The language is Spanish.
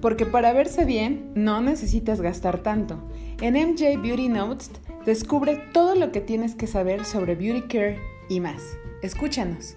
porque para verse bien no necesitas gastar tanto. En MJ Beauty Notes descubre todo lo que tienes que saber sobre beauty care y más. Escúchanos.